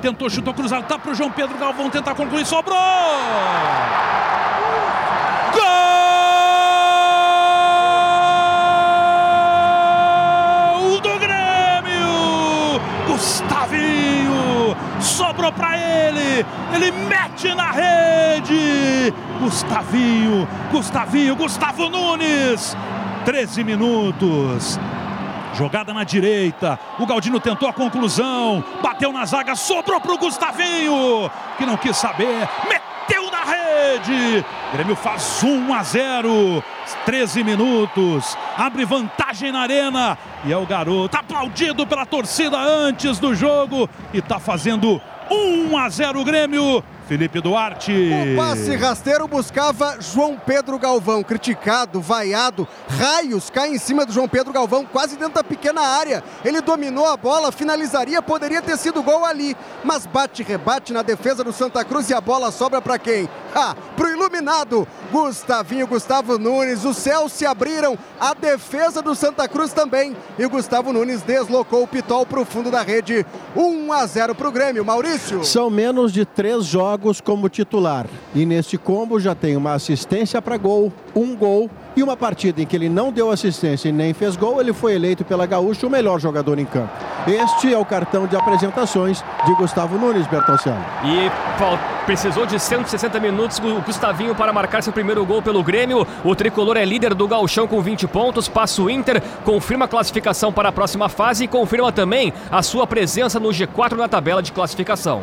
tentou, chutou cruzado, tá pro João Pedro Galvão tentar concluir, sobrou! Gol do Grêmio! Gustavinho! Sobrou pra ele! Ele mete na rede! Gustavinho! Gustavinho! Gustavo Nunes! 13 minutos. Jogada na direita. O Galdino tentou a conclusão. Bateu na zaga, sobrou pro Gustavinho, que não quis saber. Meteu na rede. Grêmio faz 1 a 0. 13 minutos. Abre vantagem na arena. E é o garoto aplaudido pela torcida antes do jogo. E tá fazendo 1 a 0 Grêmio. Felipe Duarte. O passe rasteiro buscava João Pedro Galvão, criticado, vaiado, raios caem em cima do João Pedro Galvão, quase dentro da pequena área. Ele dominou a bola, finalizaria, poderia ter sido gol ali, mas bate rebate na defesa do Santa Cruz e a bola sobra para quem? Ah, pro iluminado, Gustavinho, Gustavo Nunes, os céus se abriram, a defesa do Santa Cruz também, e o Gustavo Nunes deslocou o pitol pro fundo da rede. 1 a 0 pro Grêmio, Maurício. São menos de três jogos como titular. E neste combo já tem uma assistência para gol, um gol e uma partida em que ele não deu assistência e nem fez gol, ele foi eleito pela Gaúcha o melhor jogador em campo. Este é o cartão de apresentações de Gustavo Nunes, Bertonciano. E precisou de 160 minutos o Gustavinho para marcar seu primeiro gol pelo Grêmio. O tricolor é líder do Gauchão com 20 pontos, passa o Inter, confirma a classificação para a próxima fase e confirma também a sua presença no G4 na tabela de classificação.